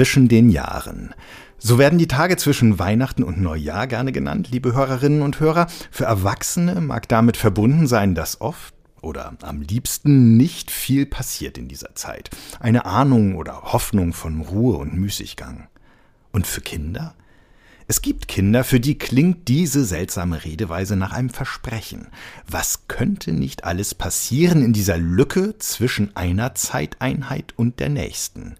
zwischen den Jahren. So werden die Tage zwischen Weihnachten und Neujahr gerne genannt, liebe Hörerinnen und Hörer. Für Erwachsene mag damit verbunden sein, dass oft oder am liebsten nicht viel passiert in dieser Zeit. Eine Ahnung oder Hoffnung von Ruhe und Müßiggang. Und für Kinder? Es gibt Kinder, für die klingt diese seltsame Redeweise nach einem Versprechen. Was könnte nicht alles passieren in dieser Lücke zwischen einer Zeiteinheit und der nächsten?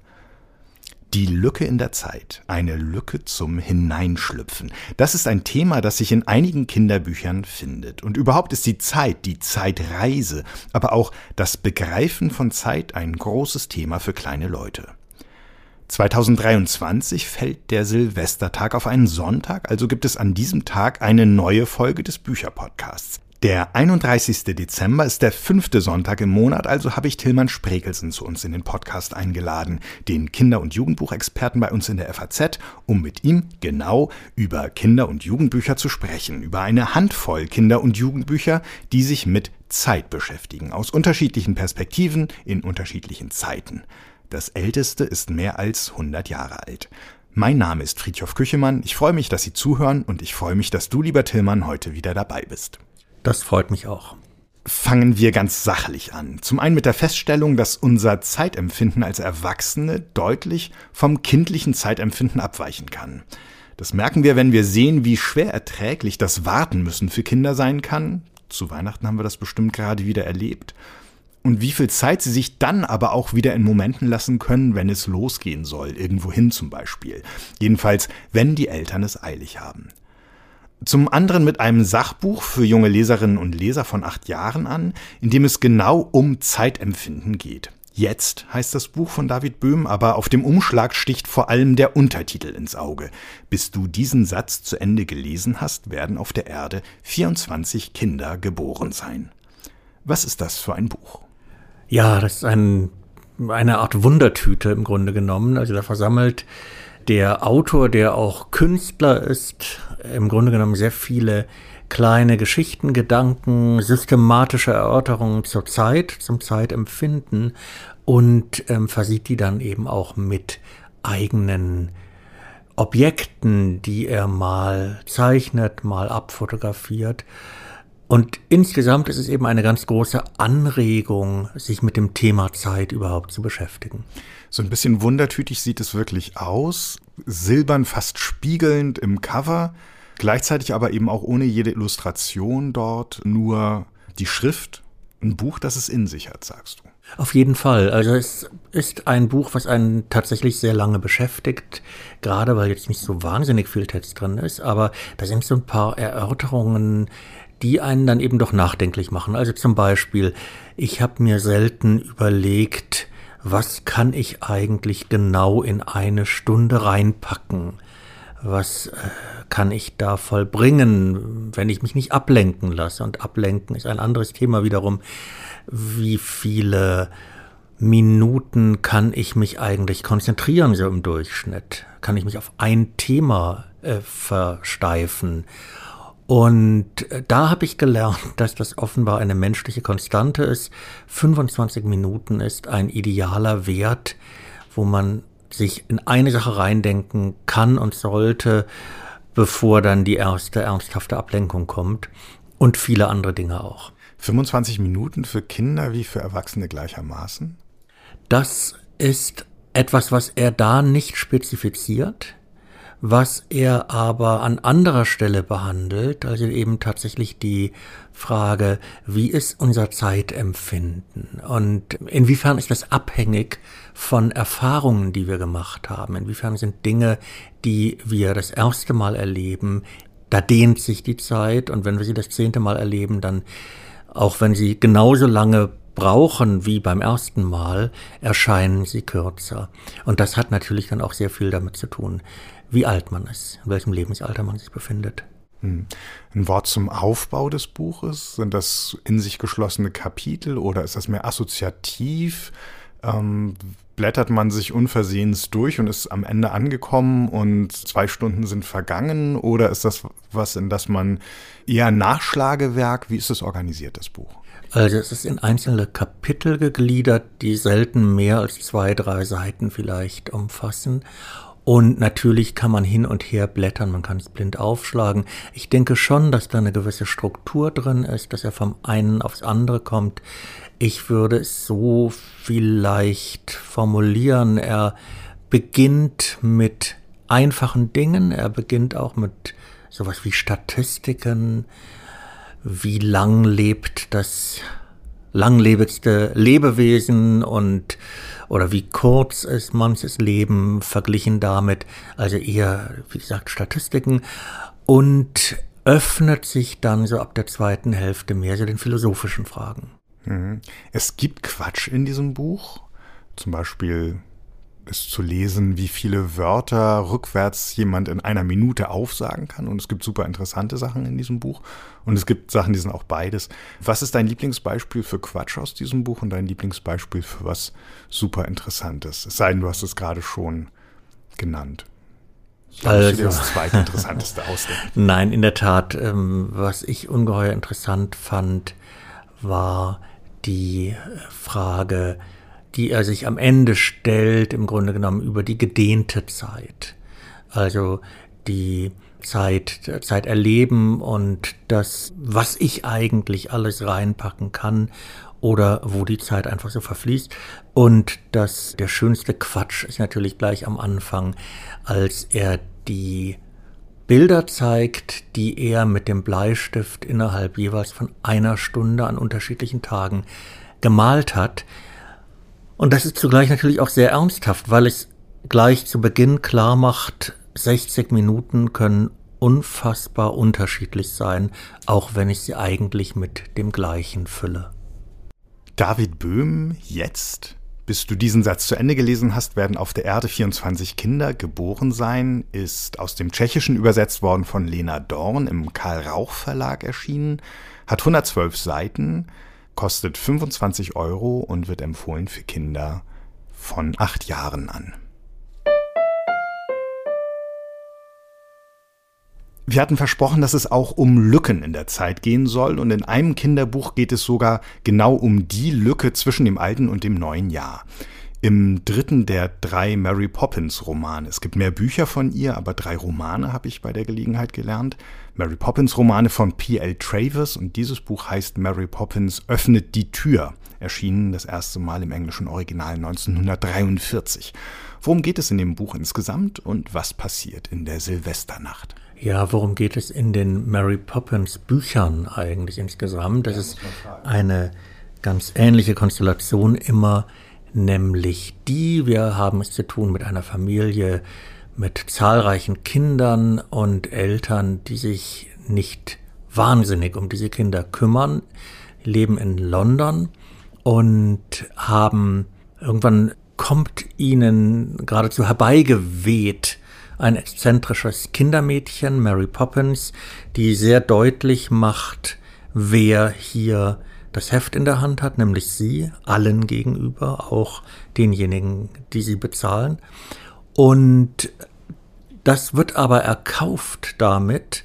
Die Lücke in der Zeit, eine Lücke zum Hineinschlüpfen. Das ist ein Thema, das sich in einigen Kinderbüchern findet. Und überhaupt ist die Zeit, die Zeitreise, aber auch das Begreifen von Zeit ein großes Thema für kleine Leute. 2023 fällt der Silvestertag auf einen Sonntag, also gibt es an diesem Tag eine neue Folge des Bücherpodcasts. Der 31. Dezember ist der fünfte Sonntag im Monat, also habe ich Tillmann Sprekelsen zu uns in den Podcast eingeladen, den Kinder- und Jugendbuchexperten bei uns in der FAZ, um mit ihm genau über Kinder- und Jugendbücher zu sprechen, über eine Handvoll Kinder- und Jugendbücher, die sich mit Zeit beschäftigen, aus unterschiedlichen Perspektiven in unterschiedlichen Zeiten. Das älteste ist mehr als 100 Jahre alt. Mein Name ist Friedhof Küchemann, ich freue mich, dass Sie zuhören und ich freue mich, dass du, lieber Tillmann, heute wieder dabei bist. Das freut mich auch. Fangen wir ganz sachlich an. Zum einen mit der Feststellung, dass unser Zeitempfinden als Erwachsene deutlich vom kindlichen Zeitempfinden abweichen kann. Das merken wir, wenn wir sehen, wie schwer erträglich das Warten müssen für Kinder sein kann. Zu Weihnachten haben wir das bestimmt gerade wieder erlebt. Und wie viel Zeit sie sich dann aber auch wieder in Momenten lassen können, wenn es losgehen soll, irgendwohin zum Beispiel. Jedenfalls, wenn die Eltern es eilig haben. Zum anderen mit einem Sachbuch für junge Leserinnen und Leser von acht Jahren an, in dem es genau um Zeitempfinden geht. Jetzt heißt das Buch von David Böhm, aber auf dem Umschlag sticht vor allem der Untertitel ins Auge. Bis du diesen Satz zu Ende gelesen hast, werden auf der Erde 24 Kinder geboren sein. Was ist das für ein Buch? Ja, das ist ein, eine Art Wundertüte im Grunde genommen. Also da versammelt der Autor, der auch Künstler ist, im Grunde genommen sehr viele kleine Geschichten, Gedanken, systematische Erörterungen zur Zeit, zum Zeitempfinden und ähm, versieht die dann eben auch mit eigenen Objekten, die er mal zeichnet, mal abfotografiert. Und insgesamt ist es eben eine ganz große Anregung, sich mit dem Thema Zeit überhaupt zu beschäftigen. So ein bisschen wundertütig sieht es wirklich aus. Silbern, fast spiegelnd im Cover. Gleichzeitig aber eben auch ohne jede Illustration dort, nur die Schrift. Ein Buch, das es in sich hat, sagst du. Auf jeden Fall. Also es ist ein Buch, was einen tatsächlich sehr lange beschäftigt, gerade weil jetzt nicht so wahnsinnig viel Text drin ist, aber da sind so ein paar Erörterungen, die einen dann eben doch nachdenklich machen. Also zum Beispiel, ich habe mir selten überlegt, was kann ich eigentlich genau in eine Stunde reinpacken? Was äh, kann ich da vollbringen, wenn ich mich nicht ablenken lasse? Und ablenken ist ein anderes Thema wiederum. Wie viele Minuten kann ich mich eigentlich konzentrieren, so im Durchschnitt? Kann ich mich auf ein Thema äh, versteifen? Und äh, da habe ich gelernt, dass das offenbar eine menschliche Konstante ist. 25 Minuten ist ein idealer Wert, wo man sich in eine Sache reindenken kann und sollte, bevor dann die erste ernsthafte Ablenkung kommt. Und viele andere Dinge auch. 25 Minuten für Kinder wie für Erwachsene gleichermaßen? Das ist etwas, was er da nicht spezifiziert was er aber an anderer Stelle behandelt, also eben tatsächlich die Frage, wie ist unser Zeitempfinden? Und inwiefern ist das abhängig von Erfahrungen, die wir gemacht haben, inwiefern sind Dinge, die wir das erste Mal erleben, da dehnt sich die Zeit. Und wenn wir sie das zehnte Mal erleben, dann auch wenn sie genauso lange brauchen wie beim ersten Mal, erscheinen sie kürzer. Und das hat natürlich dann auch sehr viel damit zu tun, wie alt man ist, in welchem Lebensalter man sich befindet. Hm. Ein Wort zum Aufbau des Buches? Sind das in sich geschlossene Kapitel oder ist das mehr assoziativ? Ähm, blättert man sich unversehens durch und ist am Ende angekommen und zwei Stunden sind vergangen? Oder ist das was, in das man eher Nachschlagewerk, wie ist es organisiert, das Buch? Also es ist in einzelne Kapitel gegliedert, die selten mehr als zwei, drei Seiten vielleicht umfassen. Und natürlich kann man hin und her blättern, man kann es blind aufschlagen. Ich denke schon, dass da eine gewisse Struktur drin ist, dass er vom einen aufs andere kommt. Ich würde es so vielleicht formulieren. Er beginnt mit einfachen Dingen, er beginnt auch mit sowas wie Statistiken, wie lang lebt das langlebigste Lebewesen und oder wie kurz ist manches Leben verglichen damit, also eher, wie gesagt, Statistiken und öffnet sich dann so ab der zweiten Hälfte mehr so den philosophischen Fragen. Mhm. Es gibt Quatsch in diesem Buch, zum Beispiel ist zu lesen, wie viele Wörter rückwärts jemand in einer Minute aufsagen kann. Und es gibt super interessante Sachen in diesem Buch. Und es gibt Sachen, die sind auch beides. Was ist dein Lieblingsbeispiel für Quatsch aus diesem Buch und dein Lieblingsbeispiel für was super Interessantes? Es sei denn, du hast es gerade schon genannt. Ich also, dir das zweitinteressanteste ausdenken. Nein, in der Tat. Ähm, was ich ungeheuer interessant fand, war die Frage, die er sich am Ende stellt, im Grunde genommen über die gedehnte Zeit. Also die Zeit, Zeit erleben und das, was ich eigentlich alles reinpacken kann oder wo die Zeit einfach so verfließt. Und das, der schönste Quatsch ist natürlich gleich am Anfang, als er die Bilder zeigt, die er mit dem Bleistift innerhalb jeweils von einer Stunde an unterschiedlichen Tagen gemalt hat, und das ist zugleich natürlich auch sehr ernsthaft, weil es gleich zu Beginn klar macht, 60 Minuten können unfassbar unterschiedlich sein, auch wenn ich sie eigentlich mit dem gleichen fülle. David Böhm, jetzt, bis du diesen Satz zu Ende gelesen hast, werden auf der Erde 24 Kinder geboren sein, ist aus dem Tschechischen übersetzt worden von Lena Dorn im Karl Rauch Verlag erschienen, hat 112 Seiten, kostet 25 Euro und wird empfohlen für Kinder von acht Jahren an. Wir hatten versprochen, dass es auch um Lücken in der Zeit gehen soll und in einem Kinderbuch geht es sogar genau um die Lücke zwischen dem alten und dem neuen Jahr im dritten der drei Mary Poppins Romane. Es gibt mehr Bücher von ihr, aber drei Romane habe ich bei der Gelegenheit gelernt. Mary Poppins Romane von P.L. Travers und dieses Buch heißt Mary Poppins öffnet die Tür, erschienen das erste Mal im englischen Original 1943. Worum geht es in dem Buch insgesamt und was passiert in der Silvesternacht? Ja, worum geht es in den Mary Poppins Büchern eigentlich insgesamt? Das ist eine ganz ähnliche Konstellation immer nämlich die, wir haben es zu tun mit einer Familie mit zahlreichen Kindern und Eltern, die sich nicht wahnsinnig um diese Kinder kümmern, leben in London und haben irgendwann kommt ihnen geradezu herbeigeweht ein exzentrisches Kindermädchen, Mary Poppins, die sehr deutlich macht, wer hier das Heft in der Hand hat, nämlich sie, allen gegenüber, auch denjenigen, die sie bezahlen. Und das wird aber erkauft damit,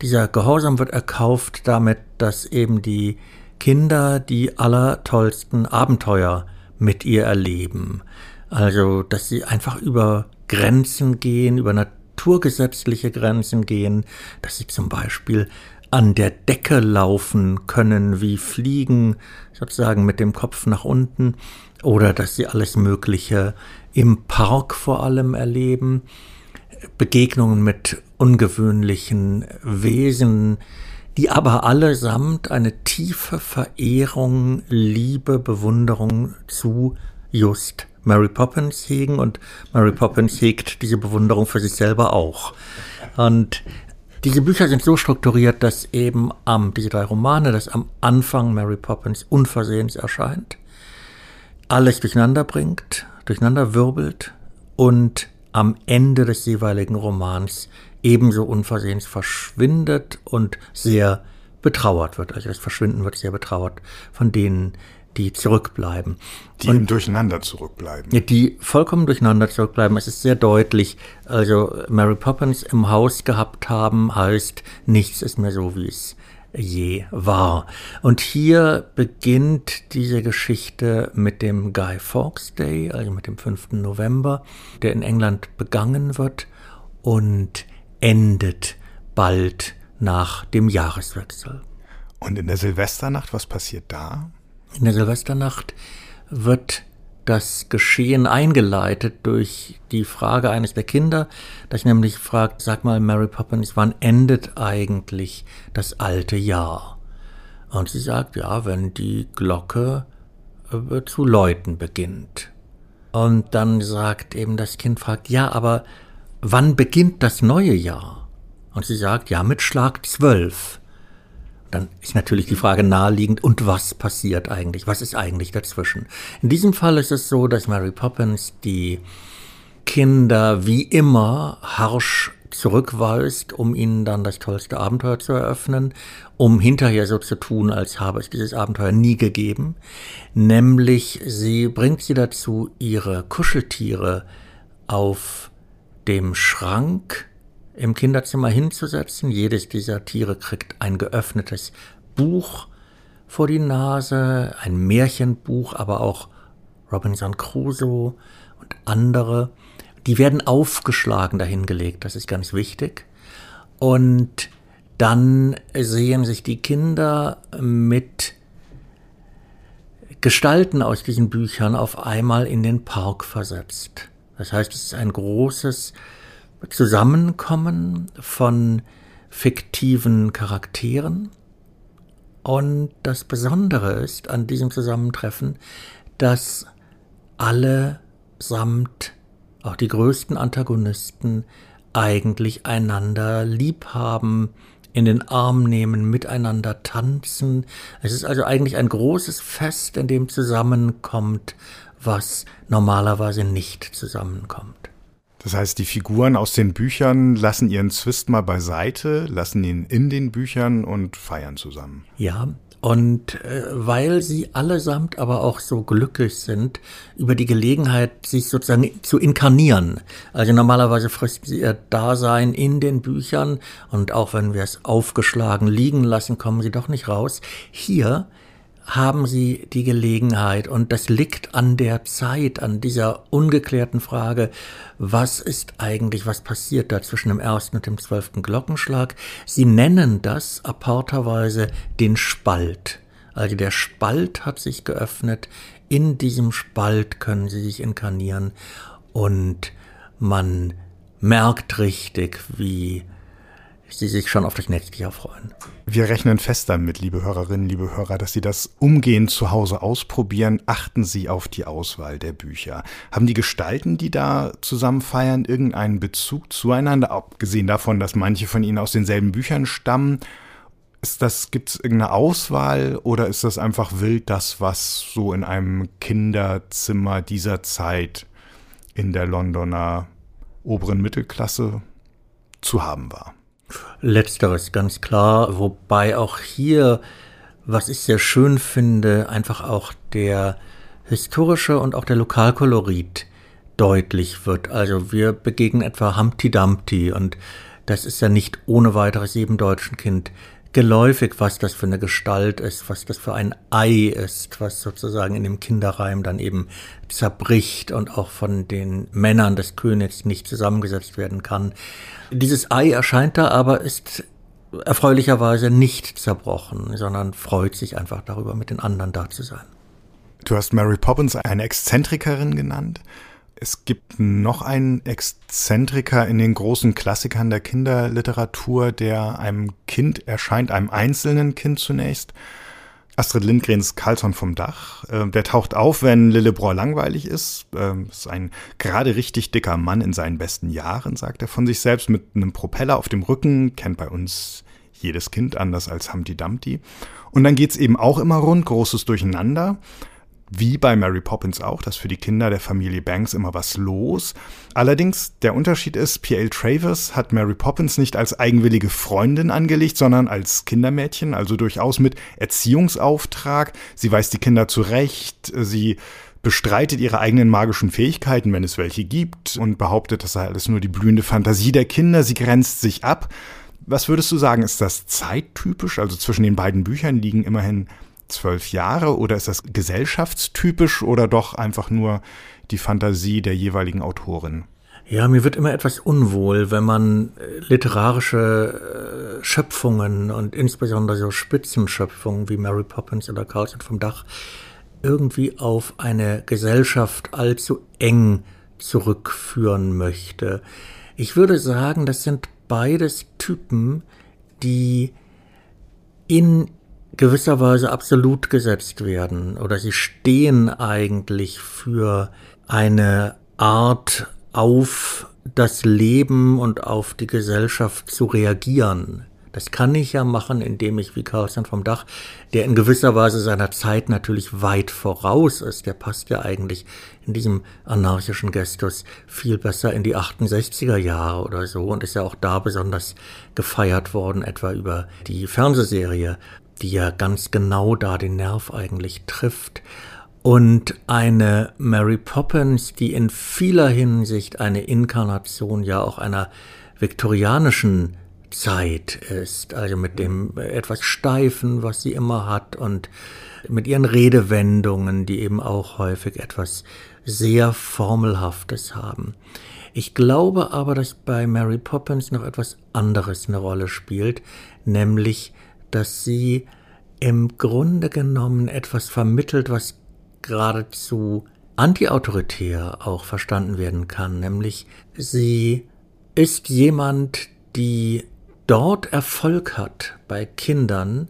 dieser Gehorsam wird erkauft damit, dass eben die Kinder die allertollsten Abenteuer mit ihr erleben. Also, dass sie einfach über Grenzen gehen, über naturgesetzliche Grenzen gehen, dass sie zum Beispiel an der Decke laufen können, wie Fliegen, sozusagen mit dem Kopf nach unten, oder dass sie alles Mögliche im Park vor allem erleben, Begegnungen mit ungewöhnlichen Wesen, die aber allesamt eine tiefe Verehrung, Liebe, Bewunderung zu just Mary Poppins hegen und Mary Poppins hegt diese Bewunderung für sich selber auch. Und diese Bücher sind so strukturiert, dass eben am, diese drei Romane, dass am Anfang Mary Poppins unversehens erscheint, alles durcheinander bringt, durcheinander wirbelt und am Ende des jeweiligen Romans ebenso unversehens verschwindet und sehr betrauert wird. Also das Verschwinden wird sehr betrauert von denen, die zurückbleiben. Die und, durcheinander zurückbleiben. Die vollkommen durcheinander zurückbleiben. Es ist sehr deutlich. Also Mary Poppins im Haus gehabt haben heißt, nichts ist mehr so, wie es je war. Und hier beginnt diese Geschichte mit dem Guy Fawkes Day, also mit dem 5. November, der in England begangen wird und endet bald nach dem Jahreswechsel. Und in der Silvesternacht, was passiert da? In der Silvesternacht wird das Geschehen eingeleitet durch die Frage eines der Kinder, das nämlich fragt, sag mal, Mary Poppins, wann endet eigentlich das alte Jahr? Und sie sagt, ja, wenn die Glocke äh, zu läuten beginnt. Und dann sagt eben das Kind, fragt, ja, aber wann beginnt das neue Jahr? Und sie sagt, ja, mit Schlag zwölf dann ist natürlich die Frage naheliegend, und was passiert eigentlich? Was ist eigentlich dazwischen? In diesem Fall ist es so, dass Mary Poppins die Kinder wie immer harsch zurückweist, um ihnen dann das tollste Abenteuer zu eröffnen, um hinterher so zu tun, als habe es dieses Abenteuer nie gegeben. Nämlich sie bringt sie dazu, ihre Kuscheltiere auf dem Schrank im Kinderzimmer hinzusetzen. Jedes dieser Tiere kriegt ein geöffnetes Buch vor die Nase, ein Märchenbuch, aber auch Robinson Crusoe und andere. Die werden aufgeschlagen dahingelegt, das ist ganz wichtig. Und dann sehen sich die Kinder mit Gestalten aus diesen Büchern auf einmal in den Park versetzt. Das heißt, es ist ein großes Zusammenkommen von fiktiven Charakteren. Und das Besondere ist an diesem Zusammentreffen, dass alle samt auch die größten Antagonisten eigentlich einander lieb haben, in den Arm nehmen, miteinander tanzen. Es ist also eigentlich ein großes Fest, in dem zusammenkommt, was normalerweise nicht zusammenkommt. Das heißt, die Figuren aus den Büchern lassen ihren Zwist mal beiseite, lassen ihn in den Büchern und feiern zusammen. Ja, und äh, weil sie allesamt aber auch so glücklich sind über die Gelegenheit, sich sozusagen zu inkarnieren. Also normalerweise fristen sie ihr Dasein in den Büchern und auch wenn wir es aufgeschlagen liegen lassen, kommen sie doch nicht raus. Hier haben Sie die Gelegenheit, und das liegt an der Zeit, an dieser ungeklärten Frage, was ist eigentlich, was passiert da zwischen dem ersten und dem zwölften Glockenschlag? Sie nennen das apporterweise den Spalt. Also der Spalt hat sich geöffnet, in diesem Spalt können Sie sich inkarnieren und man merkt richtig, wie Sie sich schon auf das nächste Jahr freuen. Wir rechnen fest damit, liebe Hörerinnen, liebe Hörer, dass Sie das umgehend zu Hause ausprobieren. Achten Sie auf die Auswahl der Bücher. Haben die Gestalten, die da zusammen feiern, irgendeinen Bezug zueinander? Abgesehen davon, dass manche von ihnen aus denselben Büchern stammen. Ist das, gibt es irgendeine Auswahl oder ist das einfach wild das, was so in einem Kinderzimmer dieser Zeit in der Londoner oberen Mittelklasse zu haben war? Letzteres ganz klar, wobei auch hier, was ich sehr schön finde, einfach auch der historische und auch der Lokalkolorit deutlich wird. Also wir begegnen etwa Humpty Dumpty und das ist ja nicht ohne weiteres jedem deutschen Kind geläufig, was das für eine Gestalt ist, was das für ein Ei ist, was sozusagen in dem Kinderreim dann eben zerbricht und auch von den Männern des Königs nicht zusammengesetzt werden kann. Dieses Ei erscheint da, aber ist erfreulicherweise nicht zerbrochen, sondern freut sich einfach darüber, mit den anderen da zu sein. Du hast Mary Poppins eine Exzentrikerin genannt. Es gibt noch einen Exzentriker in den großen Klassikern der Kinderliteratur, der einem Kind erscheint, einem einzelnen Kind zunächst. Astrid Lindgrens Carlson vom Dach. Äh, der taucht auf, wenn Lillebror langweilig ist. Ähm, ist ein gerade richtig dicker Mann in seinen besten Jahren, sagt er von sich selbst, mit einem Propeller auf dem Rücken. Kennt bei uns jedes Kind anders als Humpty Dumpty. Und dann geht's eben auch immer rund, großes Durcheinander wie bei Mary Poppins auch, dass für die Kinder der Familie Banks immer was los. Allerdings, der Unterschied ist, P.L. Travers hat Mary Poppins nicht als eigenwillige Freundin angelegt, sondern als Kindermädchen, also durchaus mit Erziehungsauftrag. Sie weist die Kinder zurecht, sie bestreitet ihre eigenen magischen Fähigkeiten, wenn es welche gibt, und behauptet, das sei alles nur die blühende Fantasie der Kinder. Sie grenzt sich ab. Was würdest du sagen, ist das zeittypisch? Also zwischen den beiden Büchern liegen immerhin zwölf Jahre oder ist das gesellschaftstypisch oder doch einfach nur die Fantasie der jeweiligen Autorin? Ja, mir wird immer etwas unwohl, wenn man äh, literarische äh, Schöpfungen und insbesondere so Spitzenschöpfungen wie Mary Poppins oder Carlson vom Dach irgendwie auf eine Gesellschaft allzu eng zurückführen möchte. Ich würde sagen, das sind beides Typen, die in gewisser Weise absolut gesetzt werden oder sie stehen eigentlich für eine Art auf das Leben und auf die Gesellschaft zu reagieren. Das kann ich ja machen, indem ich wie Carlson vom Dach, der in gewisser Weise seiner Zeit natürlich weit voraus ist, der passt ja eigentlich in diesem anarchischen Gestus viel besser in die 68er Jahre oder so und ist ja auch da besonders gefeiert worden, etwa über die Fernsehserie, die ja ganz genau da den Nerv eigentlich trifft. Und eine Mary Poppins, die in vieler Hinsicht eine Inkarnation ja auch einer viktorianischen Zeit ist, also mit dem etwas Steifen, was sie immer hat und mit ihren Redewendungen, die eben auch häufig etwas sehr Formelhaftes haben. Ich glaube aber, dass bei Mary Poppins noch etwas anderes eine Rolle spielt, nämlich, dass sie im Grunde genommen etwas vermittelt, was geradezu antiautoritär auch verstanden werden kann, nämlich sie ist jemand, die dort Erfolg hat bei Kindern,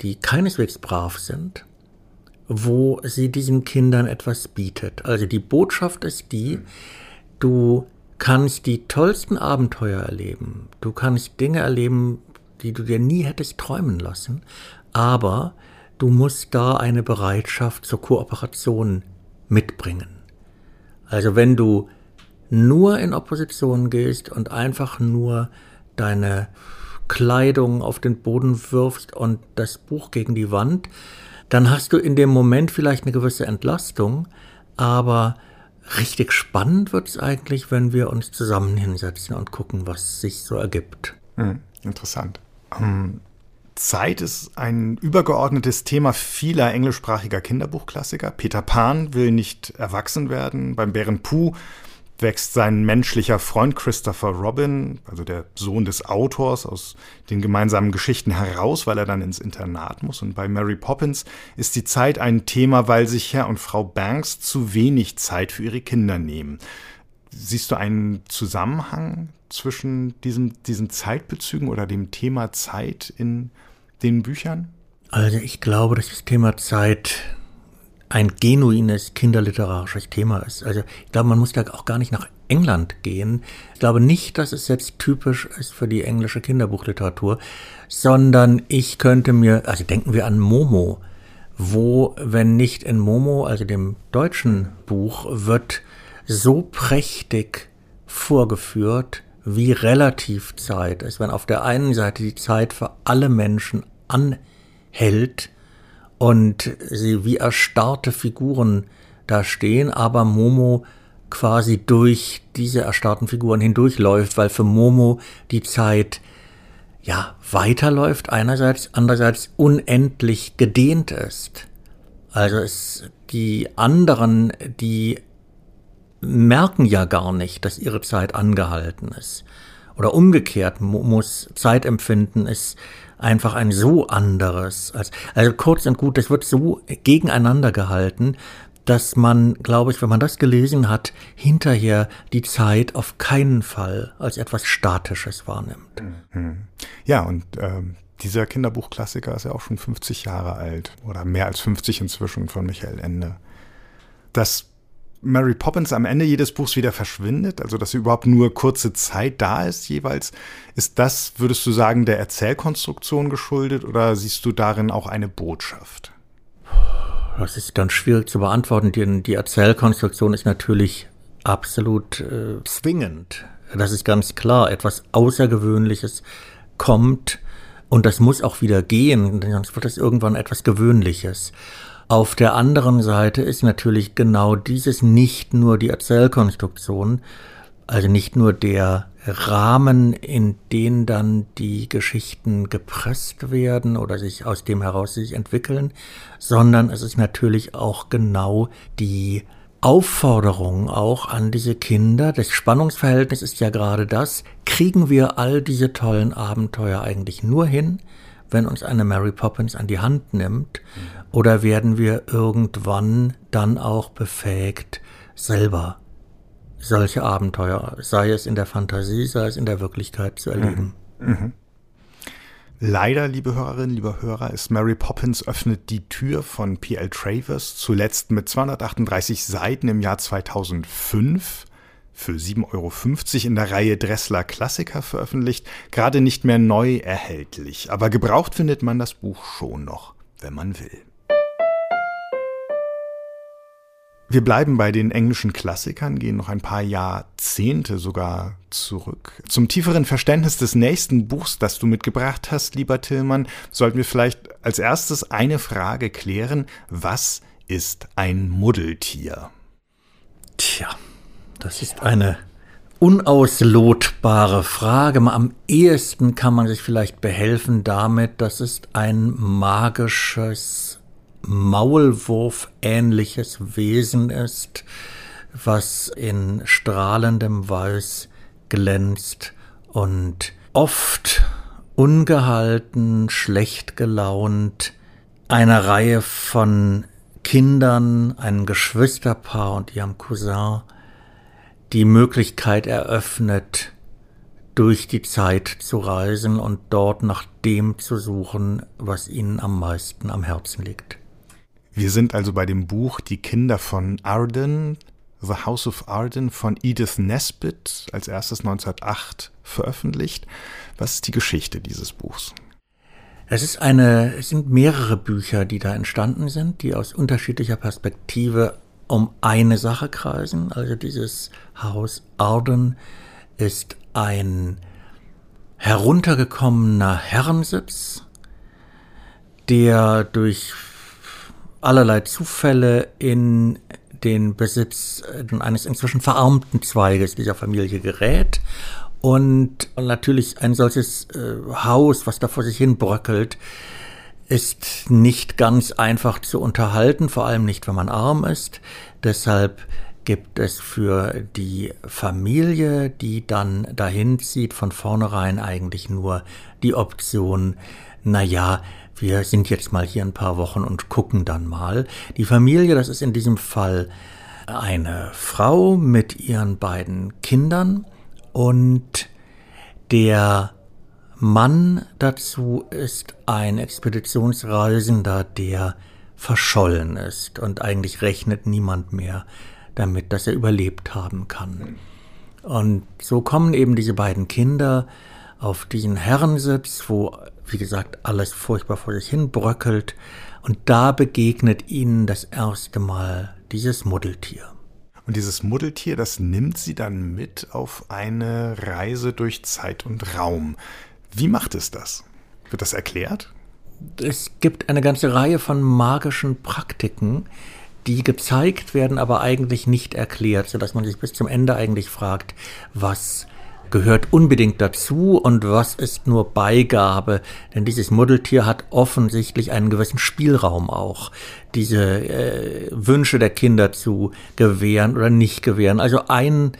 die keineswegs brav sind, wo sie diesen Kindern etwas bietet. Also die Botschaft ist die, du kannst die tollsten Abenteuer erleben, du kannst Dinge erleben, die du dir nie hättest träumen lassen, aber du musst da eine Bereitschaft zur Kooperation mitbringen. Also wenn du nur in Opposition gehst und einfach nur deine Kleidung auf den Boden wirfst und das Buch gegen die Wand, dann hast du in dem Moment vielleicht eine gewisse Entlastung, aber richtig spannend wird es eigentlich, wenn wir uns zusammen hinsetzen und gucken, was sich so ergibt. Hm, interessant. Um, Zeit ist ein übergeordnetes Thema vieler englischsprachiger Kinderbuchklassiker. Peter Pan will nicht erwachsen werden. Beim Bären Puh wächst sein menschlicher Freund Christopher Robin, also der Sohn des Autors, aus den gemeinsamen Geschichten heraus, weil er dann ins Internat muss. Und bei Mary Poppins ist die Zeit ein Thema, weil sich Herr und Frau Banks zu wenig Zeit für ihre Kinder nehmen. Siehst du einen Zusammenhang zwischen diesem, diesen Zeitbezügen oder dem Thema Zeit in den Büchern? Also ich glaube, dass das Thema Zeit ein genuines kinderliterarisches Thema ist. Also ich glaube, man muss da auch gar nicht nach England gehen. Ich glaube nicht, dass es jetzt typisch ist für die englische Kinderbuchliteratur, sondern ich könnte mir, also denken wir an Momo, wo, wenn nicht in Momo, also dem deutschen Buch, wird so prächtig vorgeführt, wie relativ Zeit ist. Wenn auf der einen Seite die Zeit für alle Menschen anhält, und sie wie erstarrte Figuren da stehen, aber Momo quasi durch diese erstarrten Figuren hindurchläuft, weil für Momo die Zeit ja weiterläuft einerseits, andererseits unendlich gedehnt ist. Also es die anderen, die merken ja gar nicht, dass ihre Zeit angehalten ist. Oder umgekehrt, Momos Zeitempfinden ist einfach ein so anderes. Als, also kurz und gut, das wird so gegeneinander gehalten, dass man, glaube ich, wenn man das gelesen hat, hinterher die Zeit auf keinen Fall als etwas Statisches wahrnimmt. Mhm. Ja, und ähm, dieser Kinderbuchklassiker ist ja auch schon 50 Jahre alt oder mehr als 50 inzwischen von Michael Ende. Das Mary Poppins am Ende jedes Buchs wieder verschwindet, also dass sie überhaupt nur kurze Zeit da ist jeweils, ist das, würdest du sagen, der Erzählkonstruktion geschuldet oder siehst du darin auch eine Botschaft? Das ist ganz schwierig zu beantworten, denn die Erzählkonstruktion ist natürlich absolut äh, zwingend. Das ist ganz klar. Etwas Außergewöhnliches kommt und das muss auch wieder gehen, sonst wird es irgendwann etwas Gewöhnliches. Auf der anderen Seite ist natürlich genau dieses nicht nur die Erzählkonstruktion, also nicht nur der Rahmen, in den dann die Geschichten gepresst werden oder sich aus dem heraus sich entwickeln, sondern es ist natürlich auch genau die Aufforderung auch an diese Kinder. Das Spannungsverhältnis ist ja gerade das. Kriegen wir all diese tollen Abenteuer eigentlich nur hin, wenn uns eine Mary Poppins an die Hand nimmt? Oder werden wir irgendwann dann auch befähigt, selber solche Abenteuer, sei es in der Fantasie, sei es in der Wirklichkeit zu erleben? Mhm. Mhm. Leider, liebe Hörerinnen, lieber Hörer, ist Mary Poppins öffnet die Tür von P.L. Travers, zuletzt mit 238 Seiten im Jahr 2005 für 7,50 Euro in der Reihe Dressler Klassiker veröffentlicht, gerade nicht mehr neu erhältlich, aber gebraucht findet man das Buch schon noch, wenn man will. Wir bleiben bei den englischen Klassikern, gehen noch ein paar Jahrzehnte sogar zurück. Zum tieferen Verständnis des nächsten Buchs, das du mitgebracht hast, lieber Tillmann, sollten wir vielleicht als erstes eine Frage klären. Was ist ein Muddeltier? Tja, das ist eine unauslotbare Frage. Am ehesten kann man sich vielleicht behelfen damit, dass es ein magisches Maulwurf-ähnliches Wesen ist, was in strahlendem Weiß glänzt und oft ungehalten, schlecht gelaunt einer Reihe von Kindern, einem Geschwisterpaar und ihrem Cousin die Möglichkeit eröffnet, durch die Zeit zu reisen und dort nach dem zu suchen, was ihnen am meisten am Herzen liegt. Wir sind also bei dem Buch Die Kinder von Arden, The House of Arden von Edith Nesbit, als erstes 1908 veröffentlicht. Was ist die Geschichte dieses Buchs? Es ist eine, es sind mehrere Bücher, die da entstanden sind, die aus unterschiedlicher Perspektive um eine Sache kreisen. Also dieses Haus Arden ist ein heruntergekommener Herrensitz, der durch allerlei Zufälle in den Besitz äh, eines inzwischen verarmten Zweiges dieser Familie gerät. Und natürlich ein solches äh, Haus, was da vor sich hin bröckelt, ist nicht ganz einfach zu unterhalten, vor allem nicht, wenn man arm ist. Deshalb gibt es für die Familie, die dann dahin zieht, von vornherein eigentlich nur die Option, na ja, wir sind jetzt mal hier ein paar Wochen und gucken dann mal. Die Familie, das ist in diesem Fall eine Frau mit ihren beiden Kindern und der Mann dazu ist ein Expeditionsreisender, der verschollen ist und eigentlich rechnet niemand mehr damit, dass er überlebt haben kann. Und so kommen eben diese beiden Kinder auf diesen Herrensitz, wo wie gesagt, alles furchtbar vor sich hin bröckelt. Und da begegnet ihnen das erste Mal dieses Muddeltier. Und dieses Muddeltier, das nimmt sie dann mit auf eine Reise durch Zeit und Raum. Wie macht es das? Wird das erklärt? Es gibt eine ganze Reihe von magischen Praktiken, die gezeigt werden, aber eigentlich nicht erklärt, sodass man sich bis zum Ende eigentlich fragt, was gehört unbedingt dazu und was ist nur Beigabe. Denn dieses Muddeltier hat offensichtlich einen gewissen Spielraum auch, diese äh, Wünsche der Kinder zu gewähren oder nicht gewähren. Also ein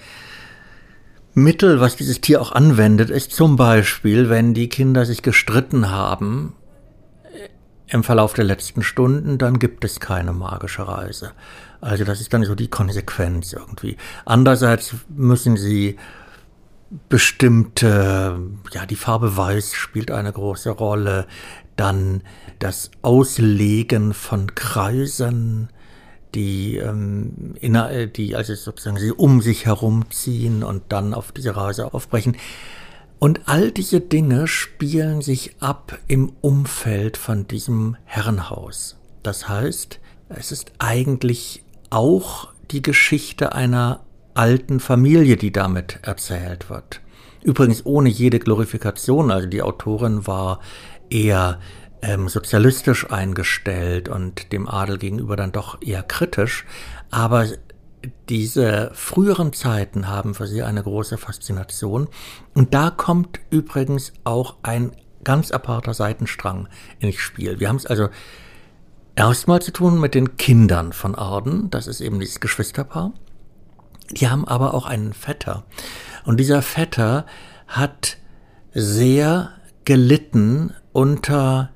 Mittel, was dieses Tier auch anwendet, ist zum Beispiel, wenn die Kinder sich gestritten haben äh, im Verlauf der letzten Stunden, dann gibt es keine magische Reise. Also das ist dann so die Konsequenz irgendwie. Andererseits müssen sie bestimmte, ja, die Farbe Weiß spielt eine große Rolle. Dann das Auslegen von Kreisen, die, ähm, inner, die also sozusagen sie um sich herumziehen und dann auf diese Reise aufbrechen. Und all diese Dinge spielen sich ab im Umfeld von diesem Herrenhaus. Das heißt, Es ist eigentlich auch die Geschichte einer alten Familie, die damit erzählt wird. Übrigens ohne jede Glorifikation. Also die Autorin war eher ähm, sozialistisch eingestellt und dem Adel gegenüber dann doch eher kritisch. Aber diese früheren Zeiten haben für sie eine große Faszination. Und da kommt übrigens auch ein ganz aparter Seitenstrang ins Spiel. Wir haben es also erstmal zu tun mit den Kindern von Arden. Das ist eben dieses Geschwisterpaar. Die haben aber auch einen Vetter. Und dieser Vetter hat sehr gelitten unter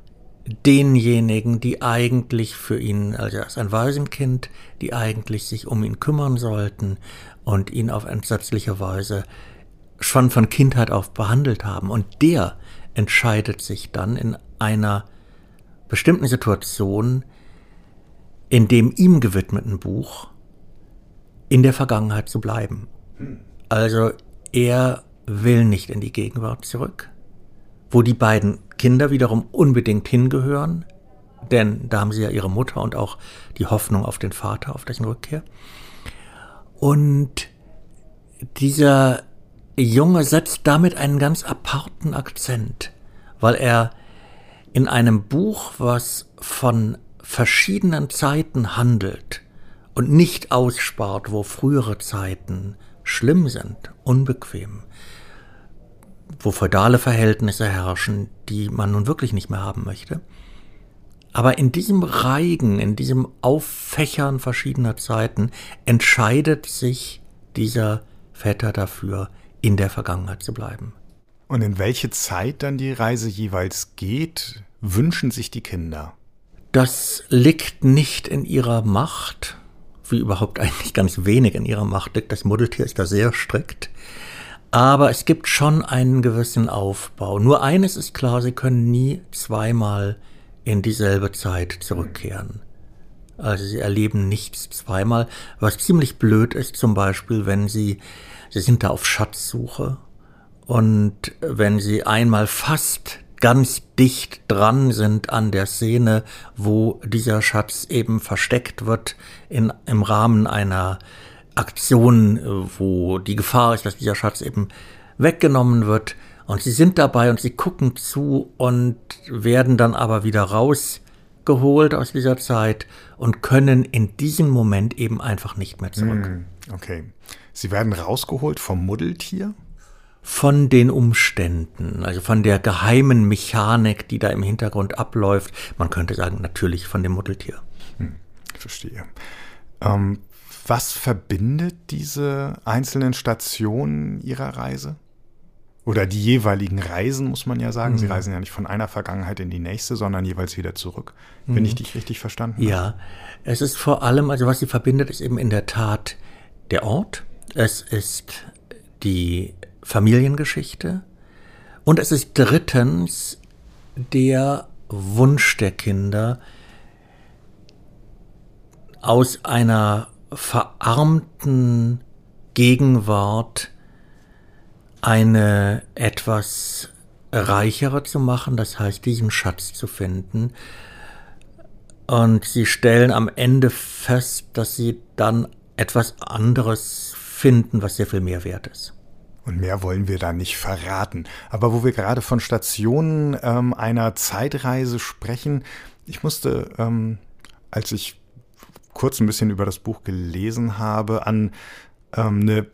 denjenigen, die eigentlich für ihn, also als ein Waisenkind, die eigentlich sich um ihn kümmern sollten und ihn auf entsetzliche Weise schon von Kindheit auf behandelt haben. Und der entscheidet sich dann in einer bestimmten Situation, in dem ihm gewidmeten Buch, in der Vergangenheit zu bleiben. Also er will nicht in die Gegenwart zurück, wo die beiden Kinder wiederum unbedingt hingehören, denn da haben sie ja ihre Mutter und auch die Hoffnung auf den Vater, auf dessen Rückkehr. Und dieser Junge setzt damit einen ganz aparten Akzent, weil er in einem Buch, was von verschiedenen Zeiten handelt und nicht ausspart, wo frühere Zeiten schlimm sind, unbequem, wo feudale Verhältnisse herrschen, die man nun wirklich nicht mehr haben möchte. Aber in diesem Reigen, in diesem Auffächern verschiedener Zeiten entscheidet sich dieser Vetter dafür, in der Vergangenheit zu bleiben. Und in welche Zeit dann die Reise jeweils geht, wünschen sich die Kinder? Das liegt nicht in ihrer Macht, wie überhaupt eigentlich ganz wenig in ihrer Macht liegt. Das Muddeltier ist da sehr strikt. Aber es gibt schon einen gewissen Aufbau. Nur eines ist klar, sie können nie zweimal in dieselbe Zeit zurückkehren. Also sie erleben nichts zweimal, was ziemlich blöd ist, zum Beispiel, wenn sie, sie sind da auf Schatzsuche und wenn sie einmal fast ganz dicht dran sind an der Szene, wo dieser Schatz eben versteckt wird in, im Rahmen einer Aktion, wo die Gefahr ist, dass dieser Schatz eben weggenommen wird. Und sie sind dabei und sie gucken zu und werden dann aber wieder rausgeholt aus dieser Zeit und können in diesem Moment eben einfach nicht mehr zurück. Hm, okay. Sie werden rausgeholt vom Muddeltier? von den Umständen, also von der geheimen Mechanik, die da im Hintergrund abläuft. Man könnte sagen, natürlich von dem Mutteltier. Hm, verstehe. Ähm, was verbindet diese einzelnen Stationen Ihrer Reise? Oder die jeweiligen Reisen, muss man ja sagen. Mhm. Sie reisen ja nicht von einer Vergangenheit in die nächste, sondern jeweils wieder zurück. Wenn mhm. ich dich richtig verstanden habe. Ja, es ist vor allem, also was sie verbindet, ist eben in der Tat der Ort. Es ist die Familiengeschichte. Und es ist drittens der Wunsch der Kinder, aus einer verarmten Gegenwart eine etwas reichere zu machen, das heißt diesen Schatz zu finden. Und sie stellen am Ende fest, dass sie dann etwas anderes finden, was sehr viel mehr wert ist. Und mehr wollen wir da nicht verraten. Aber wo wir gerade von Stationen ähm, einer Zeitreise sprechen, ich musste, ähm, als ich kurz ein bisschen über das Buch gelesen habe, an ähm, eine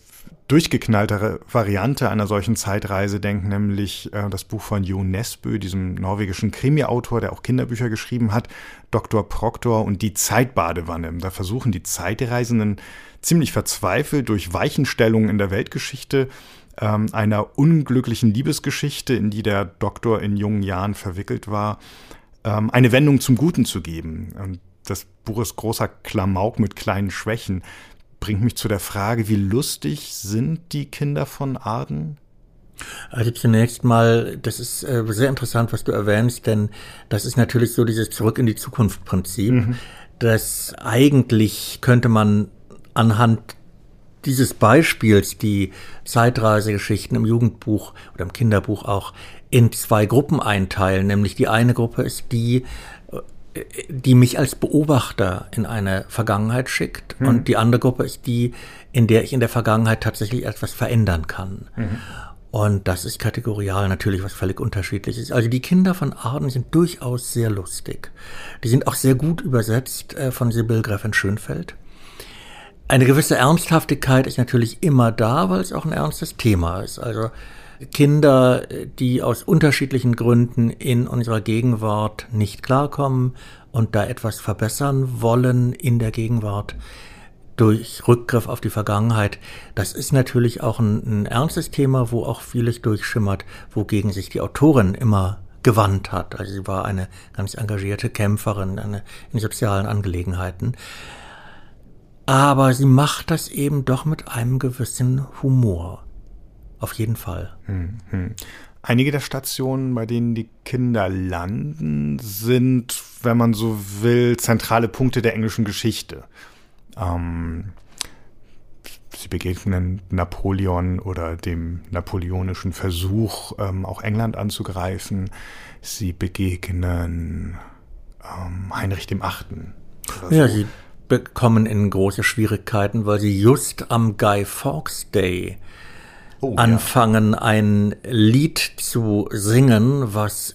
durchgeknalltere Variante einer solchen Zeitreise denken, nämlich äh, das Buch von Jo Nesbø, diesem norwegischen Krimi-Autor, der auch Kinderbücher geschrieben hat, Dr. Proctor und die Zeitbadewanne. Da versuchen die Zeitreisenden ziemlich verzweifelt durch Weichenstellungen in der Weltgeschichte ähm, einer unglücklichen Liebesgeschichte, in die der Doktor in jungen Jahren verwickelt war, ähm, eine Wendung zum Guten zu geben. Und das Buch ist großer Klamauk mit kleinen Schwächen. Bringt mich zu der Frage, wie lustig sind die Kinder von Arden? Also zunächst mal, das ist äh, sehr interessant, was du erwähnst, denn das ist natürlich so dieses Zurück in die Zukunft Prinzip. Mhm. Das eigentlich könnte man anhand dieses Beispiels die Zeitreisegeschichten im Jugendbuch oder im Kinderbuch auch in zwei Gruppen einteilen. Nämlich die eine Gruppe ist die, die mich als Beobachter in eine Vergangenheit schickt. Mhm. Und die andere Gruppe ist die, in der ich in der Vergangenheit tatsächlich etwas verändern kann. Mhm. Und das ist kategorial natürlich was völlig unterschiedliches. Also die Kinder von Arden sind durchaus sehr lustig. Die sind auch sehr gut übersetzt äh, von Sibyl Gräfin Schönfeld. Eine gewisse Ernsthaftigkeit ist natürlich immer da, weil es auch ein ernstes Thema ist. Also Kinder, die aus unterschiedlichen Gründen in unserer Gegenwart nicht klarkommen und da etwas verbessern wollen in der Gegenwart durch Rückgriff auf die Vergangenheit, das ist natürlich auch ein, ein ernstes Thema, wo auch vieles durchschimmert, wogegen sich die Autorin immer gewandt hat. Also sie war eine ganz engagierte Kämpferin eine, in sozialen Angelegenheiten. Aber sie macht das eben doch mit einem gewissen Humor. Auf jeden Fall. Mhm. Einige der Stationen, bei denen die Kinder landen, sind, wenn man so will, zentrale Punkte der englischen Geschichte. Ähm, sie begegnen Napoleon oder dem napoleonischen Versuch, ähm, auch England anzugreifen. Sie begegnen ähm, Heinrich dem Achten. Ja, so. sie bekommen in große Schwierigkeiten, weil sie just am Guy Fawkes Day oh, anfangen, ja. ein Lied zu singen, was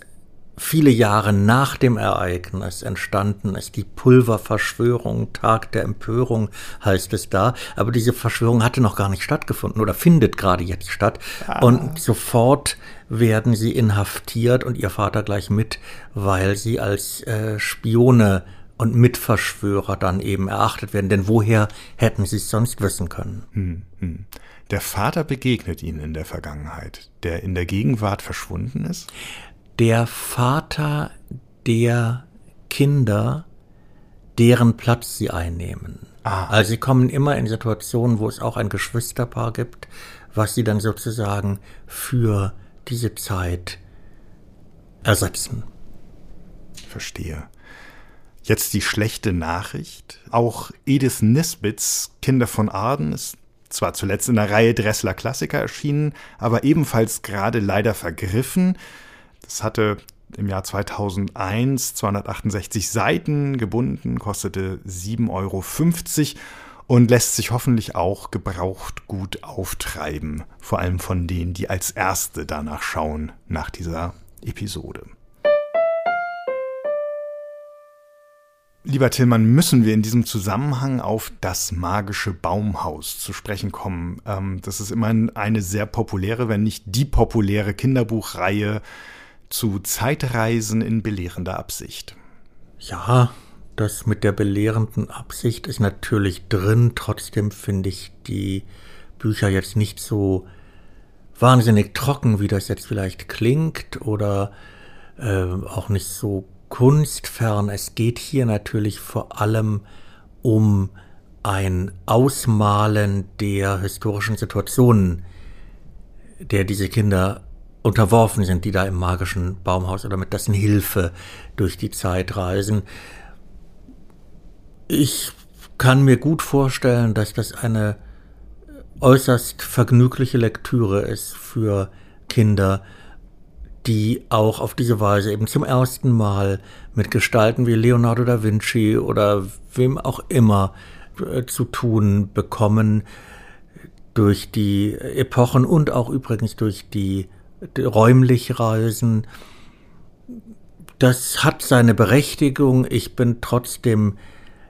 viele Jahre nach dem Ereignis entstanden ist. Die Pulververschwörung, Tag der Empörung heißt es da. Aber diese Verschwörung hatte noch gar nicht stattgefunden oder findet gerade jetzt statt. Ah. Und sofort werden sie inhaftiert und ihr Vater gleich mit, weil sie als äh, Spione und Mitverschwörer dann eben erachtet werden. Denn woher hätten sie es sonst wissen können? Hm, hm. Der Vater begegnet ihnen in der Vergangenheit, der in der Gegenwart verschwunden ist? Der Vater der Kinder, deren Platz sie einnehmen. Ah. Also sie kommen immer in Situationen, wo es auch ein Geschwisterpaar gibt, was sie dann sozusagen für diese Zeit ersetzen. Verstehe. Jetzt die schlechte Nachricht. Auch Edith Nisbets Kinder von Arden ist zwar zuletzt in der Reihe Dressler Klassiker erschienen, aber ebenfalls gerade leider vergriffen. Das hatte im Jahr 2001 268 Seiten gebunden, kostete 7,50 Euro und lässt sich hoffentlich auch gebraucht gut auftreiben, vor allem von denen, die als Erste danach schauen nach dieser Episode. Lieber Tillmann, müssen wir in diesem Zusammenhang auf das magische Baumhaus zu sprechen kommen. Ähm, das ist immerhin eine sehr populäre, wenn nicht die populäre Kinderbuchreihe zu Zeitreisen in belehrender Absicht. Ja, das mit der belehrenden Absicht ist natürlich drin. Trotzdem finde ich die Bücher jetzt nicht so wahnsinnig trocken, wie das jetzt vielleicht klingt, oder äh, auch nicht so kunstfern. Es geht hier natürlich vor allem um ein Ausmalen der historischen Situationen, der diese Kinder unterworfen sind, die da im magischen Baumhaus oder mit dessen Hilfe durch die Zeit reisen. Ich kann mir gut vorstellen, dass das eine äußerst vergnügliche Lektüre ist für Kinder, die auch auf diese Weise eben zum ersten Mal mit Gestalten wie Leonardo da Vinci oder wem auch immer äh, zu tun bekommen, durch die Epochen und auch übrigens durch die, die räumlich Reisen. Das hat seine Berechtigung. Ich bin trotzdem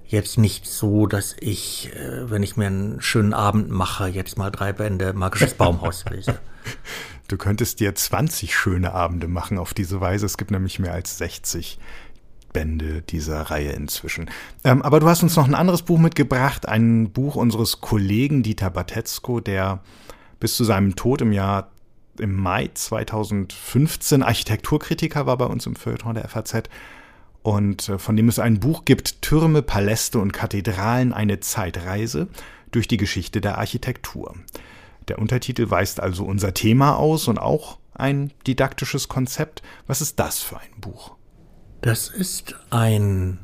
jetzt nicht so, dass ich, äh, wenn ich mir einen schönen Abend mache, jetzt mal drei Bände Magisches Baumhaus lese. Du könntest dir 20 schöne Abende machen auf diese Weise. Es gibt nämlich mehr als 60 Bände dieser Reihe inzwischen. Ähm, aber du hast uns noch ein anderes Buch mitgebracht, ein Buch unseres Kollegen Dieter Batetzko, der bis zu seinem Tod im Jahr im Mai 2015 Architekturkritiker war bei uns im Feuilleton der FAZ und äh, von dem es ein Buch gibt, Türme, Paläste und Kathedralen, eine Zeitreise durch die Geschichte der Architektur. Der Untertitel weist also unser Thema aus und auch ein didaktisches Konzept. Was ist das für ein Buch? Das ist ein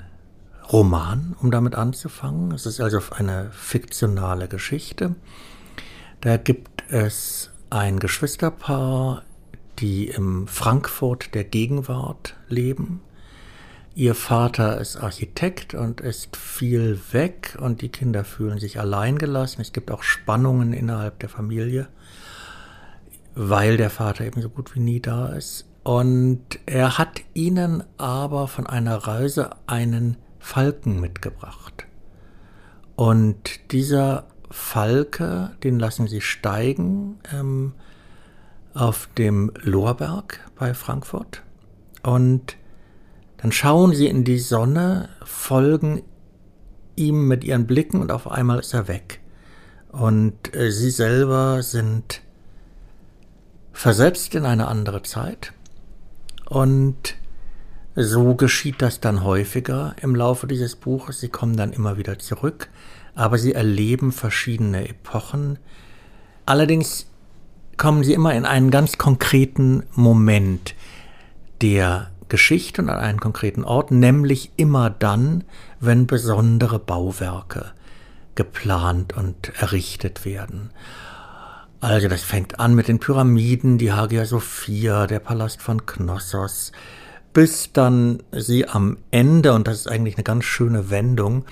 Roman, um damit anzufangen. Es ist also eine fiktionale Geschichte. Da gibt es ein Geschwisterpaar, die im Frankfurt der Gegenwart leben. Ihr Vater ist Architekt und ist viel weg und die Kinder fühlen sich alleingelassen. Es gibt auch Spannungen innerhalb der Familie, weil der Vater eben so gut wie nie da ist. Und er hat ihnen aber von einer Reise einen Falken mitgebracht. Und dieser Falke, den lassen sie steigen ähm, auf dem Lorberg bei Frankfurt. Und dann schauen sie in die Sonne, folgen ihm mit ihren Blicken und auf einmal ist er weg. Und äh, sie selber sind versetzt in eine andere Zeit. Und so geschieht das dann häufiger im Laufe dieses Buches. Sie kommen dann immer wieder zurück, aber sie erleben verschiedene Epochen. Allerdings kommen sie immer in einen ganz konkreten Moment der Geschichte und an einen konkreten Ort, nämlich immer dann, wenn besondere Bauwerke geplant und errichtet werden. Also das fängt an mit den Pyramiden, die Hagia Sophia, der Palast von Knossos, bis dann sie am Ende, und das ist eigentlich eine ganz schöne Wendung,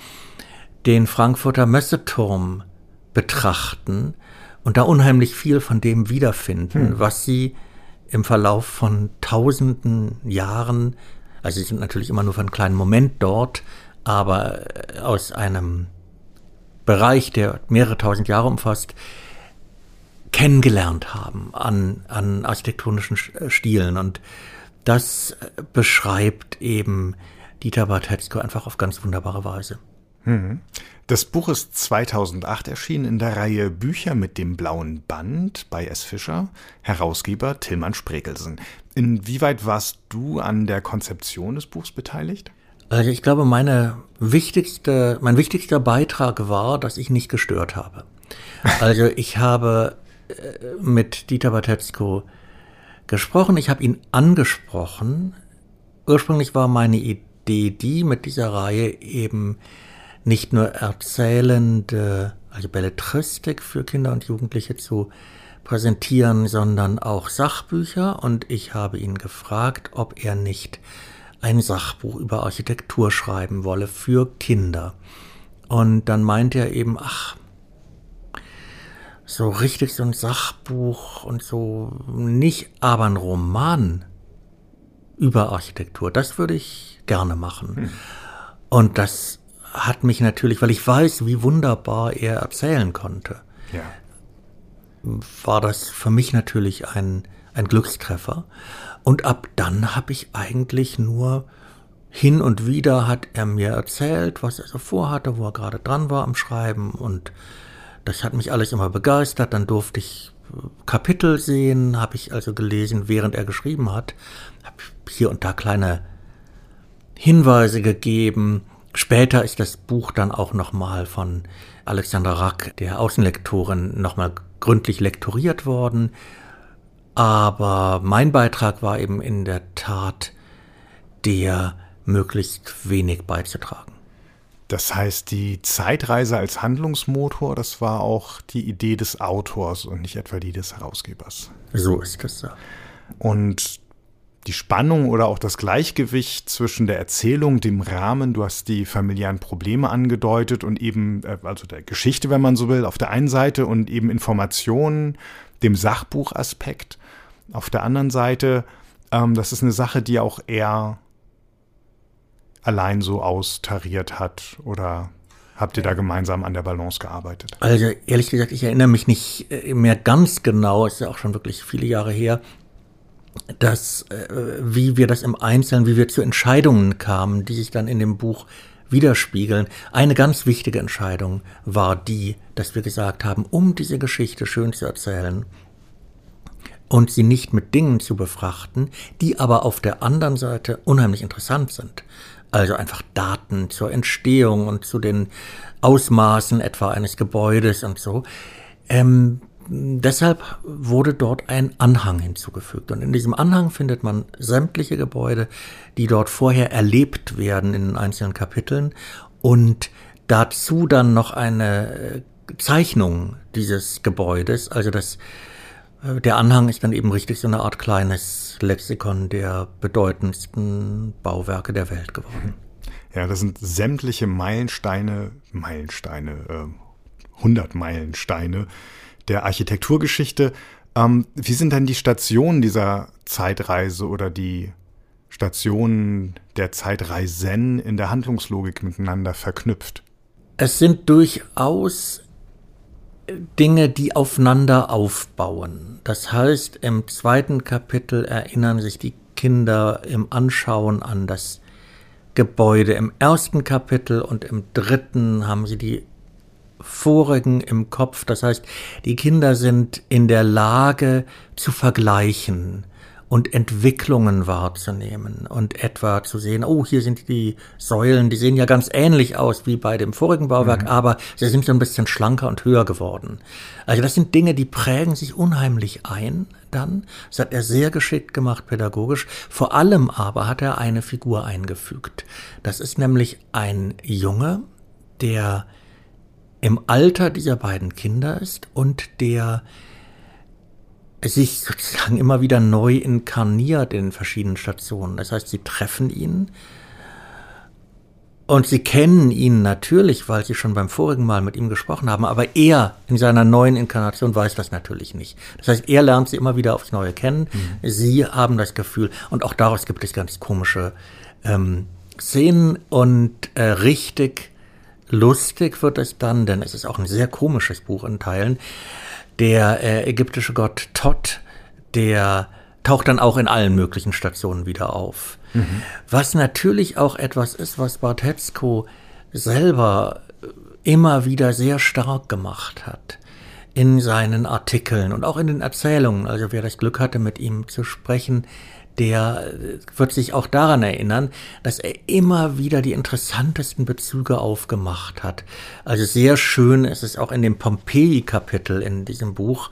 den Frankfurter Messeturm betrachten und da unheimlich viel von dem wiederfinden, hm. was sie im Verlauf von tausenden Jahren, also sie sind natürlich immer nur für einen kleinen Moment dort, aber äh, aus einem Bereich, der mehrere tausend Jahre umfasst, kennengelernt haben an, an architektonischen äh, Stilen. Und das äh, beschreibt eben Dieter Bartetzko einfach auf ganz wunderbare Weise. Hm. Das Buch ist 2008 erschienen in der Reihe Bücher mit dem blauen Band bei S. Fischer, Herausgeber Tillmann Sprekelsen. Inwieweit warst du an der Konzeption des Buchs beteiligt? Also ich glaube, meine wichtigste, mein wichtigster Beitrag war, dass ich nicht gestört habe. Also ich habe äh, mit Dieter Batetzko gesprochen, ich habe ihn angesprochen. Ursprünglich war meine Idee die, mit dieser Reihe eben nicht nur erzählende, also Belletristik für Kinder und Jugendliche zu präsentieren, sondern auch Sachbücher. Und ich habe ihn gefragt, ob er nicht ein Sachbuch über Architektur schreiben wolle für Kinder. Und dann meinte er eben, ach, so richtig so ein Sachbuch und so nicht, aber ein Roman über Architektur, das würde ich gerne machen. Hm. Und das hat mich natürlich, weil ich weiß, wie wunderbar er erzählen konnte, ja. war das für mich natürlich ein, ein Glückstreffer. Und ab dann habe ich eigentlich nur hin und wieder hat er mir erzählt, was er so vorhatte, wo er gerade dran war am Schreiben und das hat mich alles immer begeistert. Dann durfte ich äh, Kapitel sehen, habe ich also gelesen, während er geschrieben hat, habe hier und da kleine Hinweise gegeben Später ist das Buch dann auch nochmal von Alexandra Rack, der Außenlektorin, nochmal gründlich lektoriert worden. Aber mein Beitrag war eben in der Tat der möglichst wenig beizutragen. Das heißt, die Zeitreise als Handlungsmotor, das war auch die Idee des Autors und nicht etwa die des Herausgebers. So ist es ja. Und die Spannung oder auch das Gleichgewicht zwischen der Erzählung, dem Rahmen, du hast die familiären Probleme angedeutet und eben, äh, also der Geschichte, wenn man so will, auf der einen Seite und eben Informationen, dem Sachbuchaspekt auf der anderen Seite, ähm, das ist eine Sache, die auch er allein so austariert hat oder habt ihr da gemeinsam an der Balance gearbeitet? Also ehrlich gesagt, ich erinnere mich nicht äh, mehr ganz genau, es ist ja auch schon wirklich viele Jahre her, dass, äh, wie wir das im Einzelnen, wie wir zu Entscheidungen kamen, die sich dann in dem Buch widerspiegeln. Eine ganz wichtige Entscheidung war die, dass wir gesagt haben, um diese Geschichte schön zu erzählen und sie nicht mit Dingen zu befrachten, die aber auf der anderen Seite unheimlich interessant sind. Also einfach Daten zur Entstehung und zu den Ausmaßen etwa eines Gebäudes und so. Ähm, deshalb wurde dort ein Anhang hinzugefügt. Und in diesem Anhang findet man sämtliche Gebäude, die dort vorher erlebt werden in den einzelnen Kapiteln und dazu dann noch eine äh, Zeichnung dieses Gebäudes, also das Äh, der Anhang ist dann eben richtig so eine Art kleines Lexikon der bedeutendsten Bauwerke der Welt geworden. Ja, das sind sämtliche Meilensteine, Meilensteine, äh, 100 Meilensteine der Architekturgeschichte. Ähm, wie sind denn die Stationen dieser Zeitreise oder die Stationen der Zeitreisen in der Handlungslogik miteinander verknüpft? Es sind durchaus Dinge, die aufeinander aufbauen. Das heißt, im zweiten Kapitel erinnern sich die Kinder im Anschauen an das Gebäude. Im ersten Kapitel und im dritten haben sie die vorigen im Kopf. Das heißt, die Kinder sind in der Lage zu vergleichen und Entwicklungen wahrzunehmen und etwa zu sehen, oh, hier sind die Säulen, die sehen ja ganz ähnlich aus wie bei dem vorigen Bauwerk, mhm. aber sie sind so ein bisschen schlanker und höher geworden. Also das sind Dinge, die prägen sich unheimlich ein dann. Das hat er sehr geschickt gemacht pädagogisch. Vor allem aber hat er eine Figur eingefügt. Das ist nämlich ein Junge, der im Alter dieser beiden Kinder ist und der sich sozusagen immer wieder neu inkarniert in verschiedenen Stationen. Das heißt, sie treffen ihn und sie kennen ihn natürlich, weil sie schon beim vorigen Mal mit ihm gesprochen haben, aber er in seiner neuen Inkarnation weiß das natürlich nicht. Das heißt, er lernt sie immer wieder aufs Neue kennen. Mhm. Sie haben das Gefühl, und auch daraus gibt es ganz komische ähm, Szenen und äh, richtig lustig wird es dann, denn es ist auch ein sehr komisches Buch in Teilen der äh, ägyptische Gott Tot, der taucht dann auch in allen möglichen Stationen wieder auf. Mhm. Was natürlich auch etwas ist, was Bartetzko selber äh, immer wieder sehr stark gemacht hat in seinen Artikeln und auch in den Erzählungen. Also wer das Glück hatte, mit ihm zu sprechen, der äh, wird sich auch daran erinnern, dass er immer wieder die interessantesten Bezüge aufgemacht hat. Also sehr schön ist es auch in dem Pompeji-Kapitel in diesem Buch,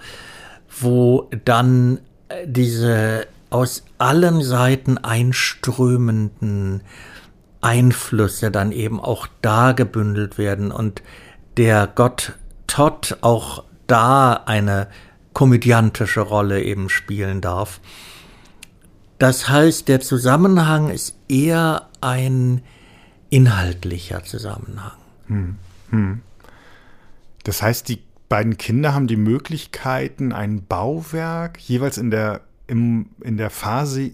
wo dann äh, diese aus allen Seiten einströmenden Einflüsse dann eben auch da gebündelt werden und der Gott Todd auch da eine komödiantische Rolle eben spielen darf. Das heißt, der Zusammenhang ist eher ein inhaltlicher Zusammenhang. Hm, hm. Das heißt, die beiden Kinder haben die Möglichkeiten, ein Bauwerk jeweils in der, im, in der Phase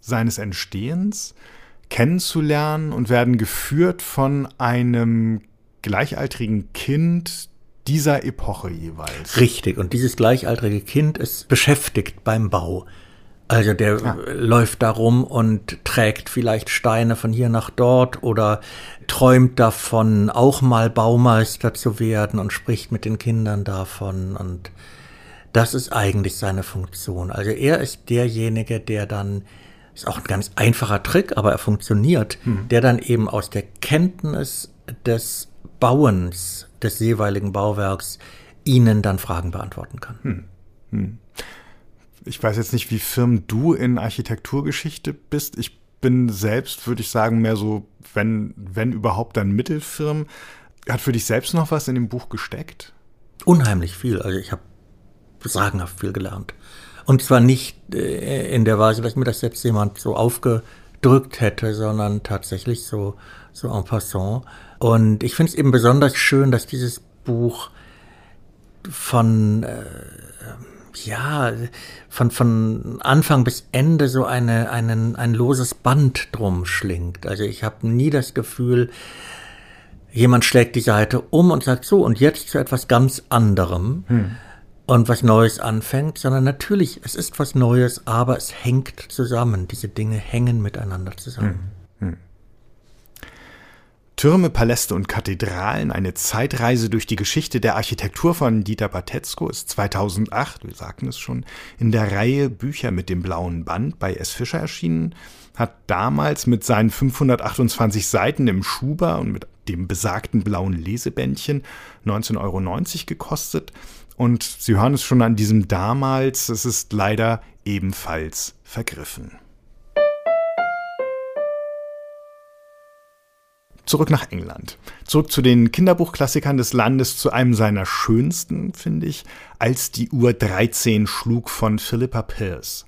seines Entstehens kennenzulernen und werden geführt von einem gleichaltrigen Kind dieser Epoche jeweils. Richtig, und dieses gleichaltrige Kind ist beschäftigt beim Bau. Also der ja. läuft da rum und trägt vielleicht Steine von hier nach dort oder träumt davon, auch mal Baumeister zu werden und spricht mit den Kindern davon. Und das ist eigentlich seine Funktion. Also er ist derjenige, der dann, ist auch ein ganz einfacher Trick, aber er funktioniert, hm. der dann eben aus der Kenntnis des Bauens des jeweiligen Bauwerks ihnen dann Fragen beantworten kann. Hm. Hm ich weiß jetzt nicht, wie firm du in Architekturgeschichte bist. Ich bin selbst, würde ich sagen, mehr so, wenn, wenn überhaupt, dann mittelfirm. Hat für dich selbst noch was in dem Buch gesteckt? Unheimlich viel. Also ich habe sagenhaft viel gelernt. Und zwar nicht äh, in der Weise, dass mir das jetzt jemand so aufgedrückt hätte, sondern tatsächlich so, so en passant. Und ich finde es eben besonders schön, dass dieses Buch von äh, ja, von, von Anfang bis Ende so eine, einen, ein loses Band drum schlingt. Also ich habe nie das Gefühl, jemand schlägt die Seite um und sagt so, und jetzt zu etwas ganz anderem. Hm. Und was Neues anfängt, sondern natürlich, es ist was Neues, aber es hängt zusammen. Diese Dinge hängen miteinander zusammen. Hm. Türme, Paläste und Kathedralen, eine Zeitreise durch die Geschichte der Architektur von Dieter Batetzko ist 2008, wir sagten es schon, in der Reihe Bücher mit dem blauen Band bei S. Fischer erschienen, hat damals mit seinen 528 Seiten im Schuber und mit dem besagten blauen Lesebändchen 19,90 Euro gekostet. Und Sie hören es schon an diesem damals, es ist leider ebenfalls vergriffen. Zurück nach England. Zurück zu den Kinderbuchklassikern des Landes, zu einem seiner schönsten, finde ich, als die Uhr 13 schlug von Philippa Pierce.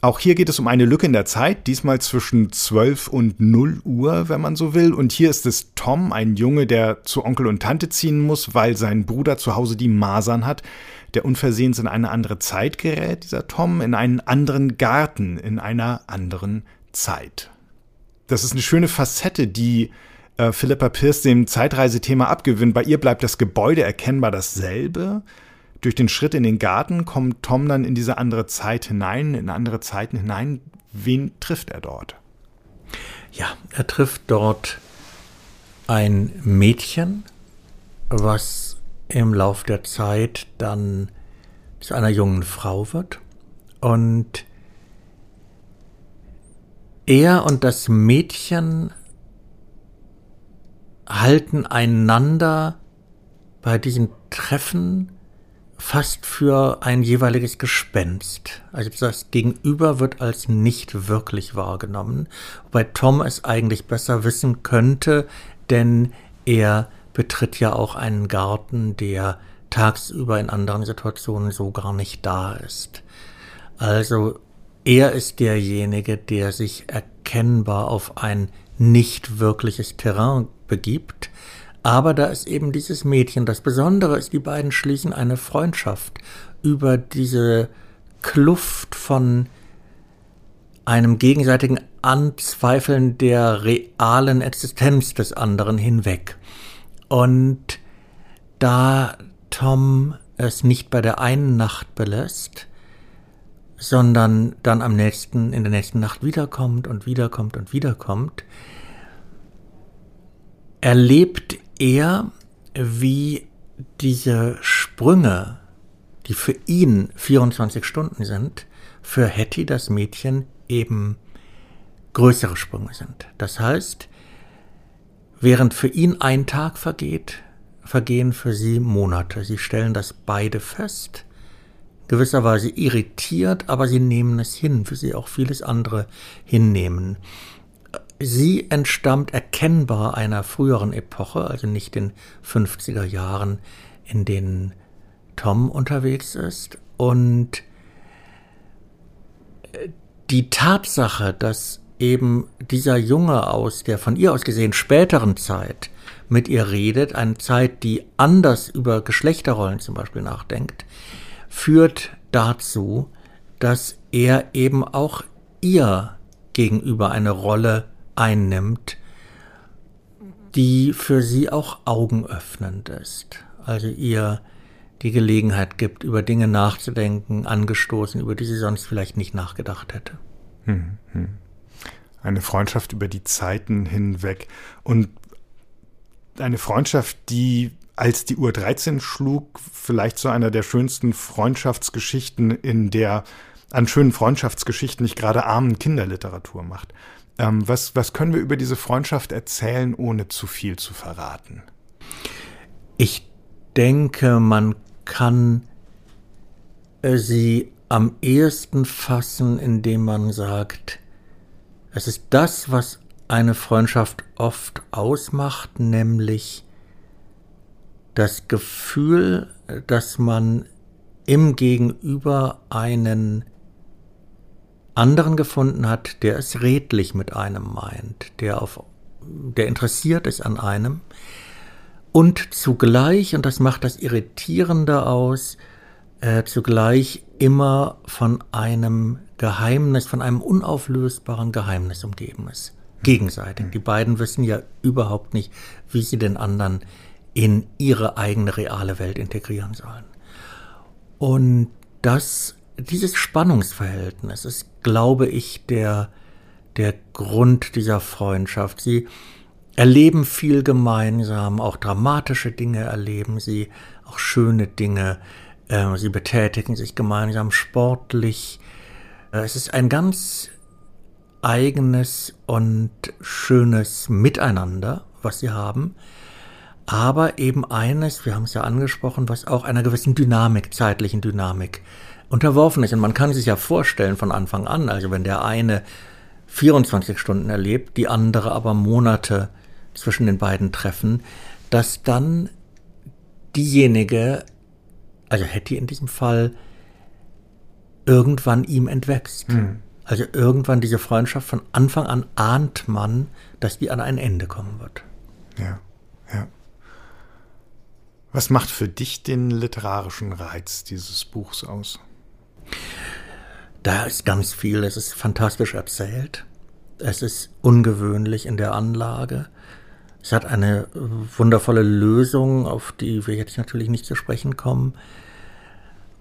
Auch hier geht es um eine Lücke in der Zeit, diesmal zwischen 12 und 0 Uhr, wenn man so will. Und hier ist es Tom, ein Junge, der zu Onkel und Tante ziehen muss, weil sein Bruder zu Hause die Masern hat, der unversehens in eine andere Zeit gerät, dieser Tom, in einen anderen Garten, in einer anderen Zeit. Das ist eine schöne Facette, die äh, Philippa Pierce dem Zeitreisethema abgewinnt. Bei ihr bleibt das Gebäude erkennbar dasselbe, durch den Schritt in den Garten kommt Tom dann in diese andere Zeit hinein, in andere Zeiten hinein. Wen trifft er dort? Ja, er trifft dort ein Mädchen, was im Lauf der Zeit dann zu einer jungen Frau wird. Und er und das Mädchen halten einander bei diesen Treffen fast für ein jeweiliges Gespenst. Also das Gegenüber wird als nicht wirklich wahrgenommen, wobei Tom es eigentlich besser wissen könnte, denn er betritt ja auch einen Garten, der tagsüber in anderen Situationen so gar nicht da ist. Also er ist derjenige, der sich erkennbar auf ein nicht wirkliches Terrain begibt, aber da ist eben dieses Mädchen. Das Besondere ist, die beiden schließen eine Freundschaft über diese Kluft von einem gegenseitigen Anzweifeln der realen Existenz des anderen hinweg. Und da Tom es nicht bei der einen Nacht belässt, sondern dann am nächsten, in der nächsten Nacht wiederkommt und wiederkommt und wiederkommt, erlebt er, wie diese Sprünge, die für ihn 24 Stunden sind, für Hetty, das Mädchen, eben größere Sprünge sind. Das heißt, während für ihn ein Tag vergeht, vergehen für sie Monate. Sie stellen das beide fest, gewisserweise irritiert, aber sie nehmen es hin, für sie auch vieles andere hinnehmen. Sie entstammt erkennbar einer früheren Epoche, also nicht den 50er Jahren, in denen Tom unterwegs ist. Und äh, die Tatsache, dass eben dieser Junge aus der von ihr aus gesehen späteren Zeit mit ihr redet, eine Zeit, die anders über Geschlechterrollen zum Beispiel nachdenkt, führt dazu, dass er eben auch ihr gegenüber eine Rolle einnimmt, die für sie auch augenöffnend ist. Also ihr die Gelegenheit gibt, über Dinge nachzudenken, angestoßen, über die sie sonst vielleicht nicht nachgedacht hätte. Hm, hm. Eine Freundschaft über die Zeiten hinweg und eine Freundschaft, die als die Uhr 13 schlug, vielleicht zu einer der schönsten Freundschaftsgeschichten in der an schönen Freundschaftsgeschichten nicht gerade armen Kinderliteratur macht. Ähm, was, was können wir über diese Freundschaft erzählen, ohne zu viel zu verraten? Ich denke, man kann äh, sie am ehesten fassen, indem man sagt, es ist das, was eine Freundschaft oft ausmacht, nämlich das Gefühl, dass man im Gegenüber einen anderen gefunden hat, der es redlich mit einem meint, der auf, der interessiert ist an einem und zugleich, und das macht das Irritierende aus, äh, zugleich immer von einem Geheimnis, von einem unauflösbaren Geheimnis umgeben ist. Gegenseitig. Die beiden wissen ja überhaupt nicht, wie sie den anderen in ihre eigene reale Welt integrieren sollen. Und das dieses Spannungsverhältnis ist, glaube ich, der, der Grund dieser Freundschaft. Sie erleben viel gemeinsam, auch dramatische Dinge erleben sie, auch schöne Dinge. Äh, sie betätigen sich gemeinsam sportlich. Äh, es ist ein ganz eigenes und schönes Miteinander, was sie haben. Aber eben eines, wir haben es ja angesprochen, was auch einer gewissen Dynamik, zeitlichen Dynamik unterworfen ist. Und man kann sich ja vorstellen von Anfang an, also wenn der eine 24 Stunden erlebt, die andere aber Monate zwischen den beiden Treffen, dass dann diejenige, also Hetty in diesem Fall, irgendwann ihm entwächst. Mhm. Also irgendwann diese Freundschaft von Anfang an ahnt man, dass die an ein Ende kommen wird. Ja, ja. Was macht für dich den literarischen Reiz dieses Buchs aus? Da ist ganz viel. Es ist fantastisch erzählt. Es ist ungewöhnlich in der Anlage. Es hat eine wundervolle Lösung, auf die wir jetzt natürlich nicht zu sprechen kommen.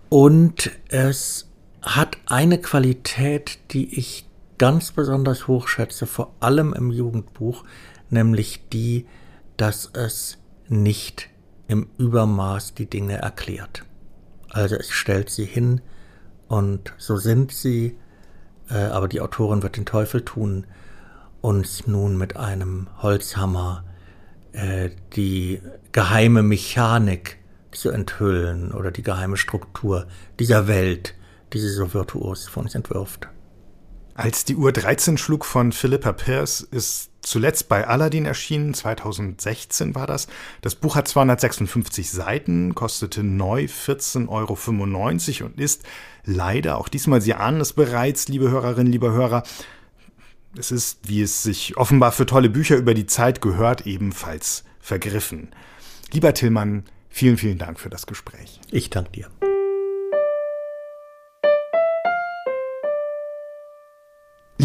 Und es hat eine Qualität, die ich ganz besonders hochschätze, vor allem im Jugendbuch, nämlich die, dass es nicht im Übermaß die Dinge erklärt. Also es stellt sie hin und so sind sie, äh, aber die Autorin wird den Teufel tun, uns nun mit einem Holzhammer äh, die geheime Mechanik zu enthüllen oder die geheime Struktur dieser Welt, die sie so virtuos von uns entwirft. Als die Uhr 13 schlug von Philippa Pierce ist zuletzt bei Aladdin erschienen, 2016 war das. Das Buch hat 256 Seiten, kostete neu 14,95 Euro und ist leider, auch diesmal, Sie ahnen es bereits, liebe Hörerinnen, liebe Hörer, es ist, wie es sich offenbar für tolle Bücher über die Zeit gehört, ebenfalls vergriffen. Lieber Tillmann, vielen, vielen Dank für das Gespräch. Ich danke dir.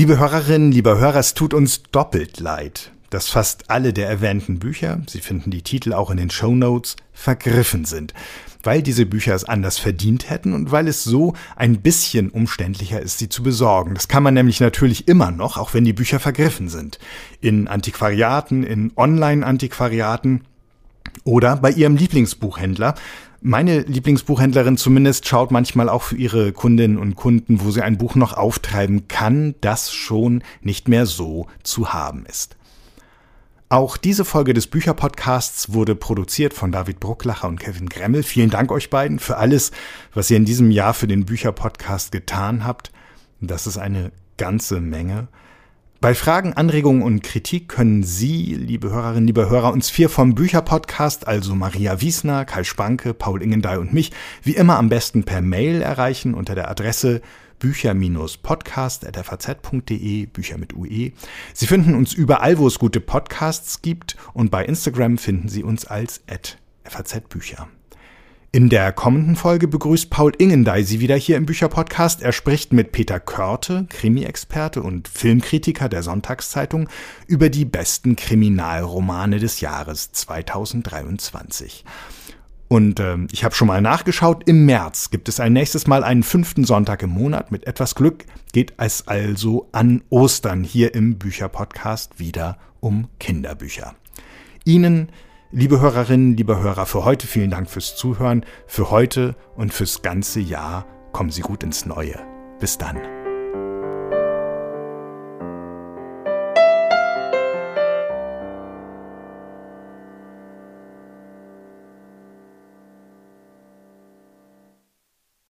Liebe Hörerinnen, lieber Hörer, es tut uns doppelt leid, dass fast alle der erwähnten Bücher, Sie finden die Titel auch in den Show Notes, vergriffen sind, weil diese Bücher es anders verdient hätten und weil es so ein bisschen umständlicher ist, sie zu besorgen. Das kann man nämlich natürlich immer noch, auch wenn die Bücher vergriffen sind. In Antiquariaten, in Online-Antiquariaten oder bei Ihrem Lieblingsbuchhändler, meine Lieblingsbuchhändlerin zumindest schaut manchmal auch für ihre Kundinnen und Kunden, wo sie ein Buch noch auftreiben kann, das schon nicht mehr so zu haben ist. Auch diese Folge des Bücherpodcasts wurde produziert von David Brucklacher und Kevin Gremmel. Vielen Dank euch beiden für alles, was ihr in diesem Jahr für den Bücherpodcast getan habt. Das ist eine ganze Menge. Bei Fragen, Anregungen und Kritik können Sie, liebe Hörerinnen, liebe Hörer, uns vier vom Bücherpodcast, also Maria Wiesner, Kai Spanke, Paul Ingendey und mich, wie immer am besten per Mail erreichen unter der Adresse bücher-podcast.faz.de, Bücher mit UE. Sie finden uns überall, wo es gute Podcasts gibt und bei Instagram finden Sie uns als @fazbücher. In der kommenden Folge begrüßt Paul Ingendey Sie wieder hier im Bücherpodcast. Er spricht mit Peter Körte, Krimi-Experte und Filmkritiker der Sonntagszeitung, über die besten Kriminalromane des Jahres 2023. Und äh, ich habe schon mal nachgeschaut, im März gibt es ein nächstes Mal einen fünften Sonntag im Monat. Mit etwas Glück geht es also an Ostern hier im Bücherpodcast wieder um Kinderbücher. Ihnen Liebe Hörerinnen, liebe Hörer, für heute vielen Dank fürs Zuhören, für heute und fürs ganze Jahr. Kommen Sie gut ins Neue. Bis dann.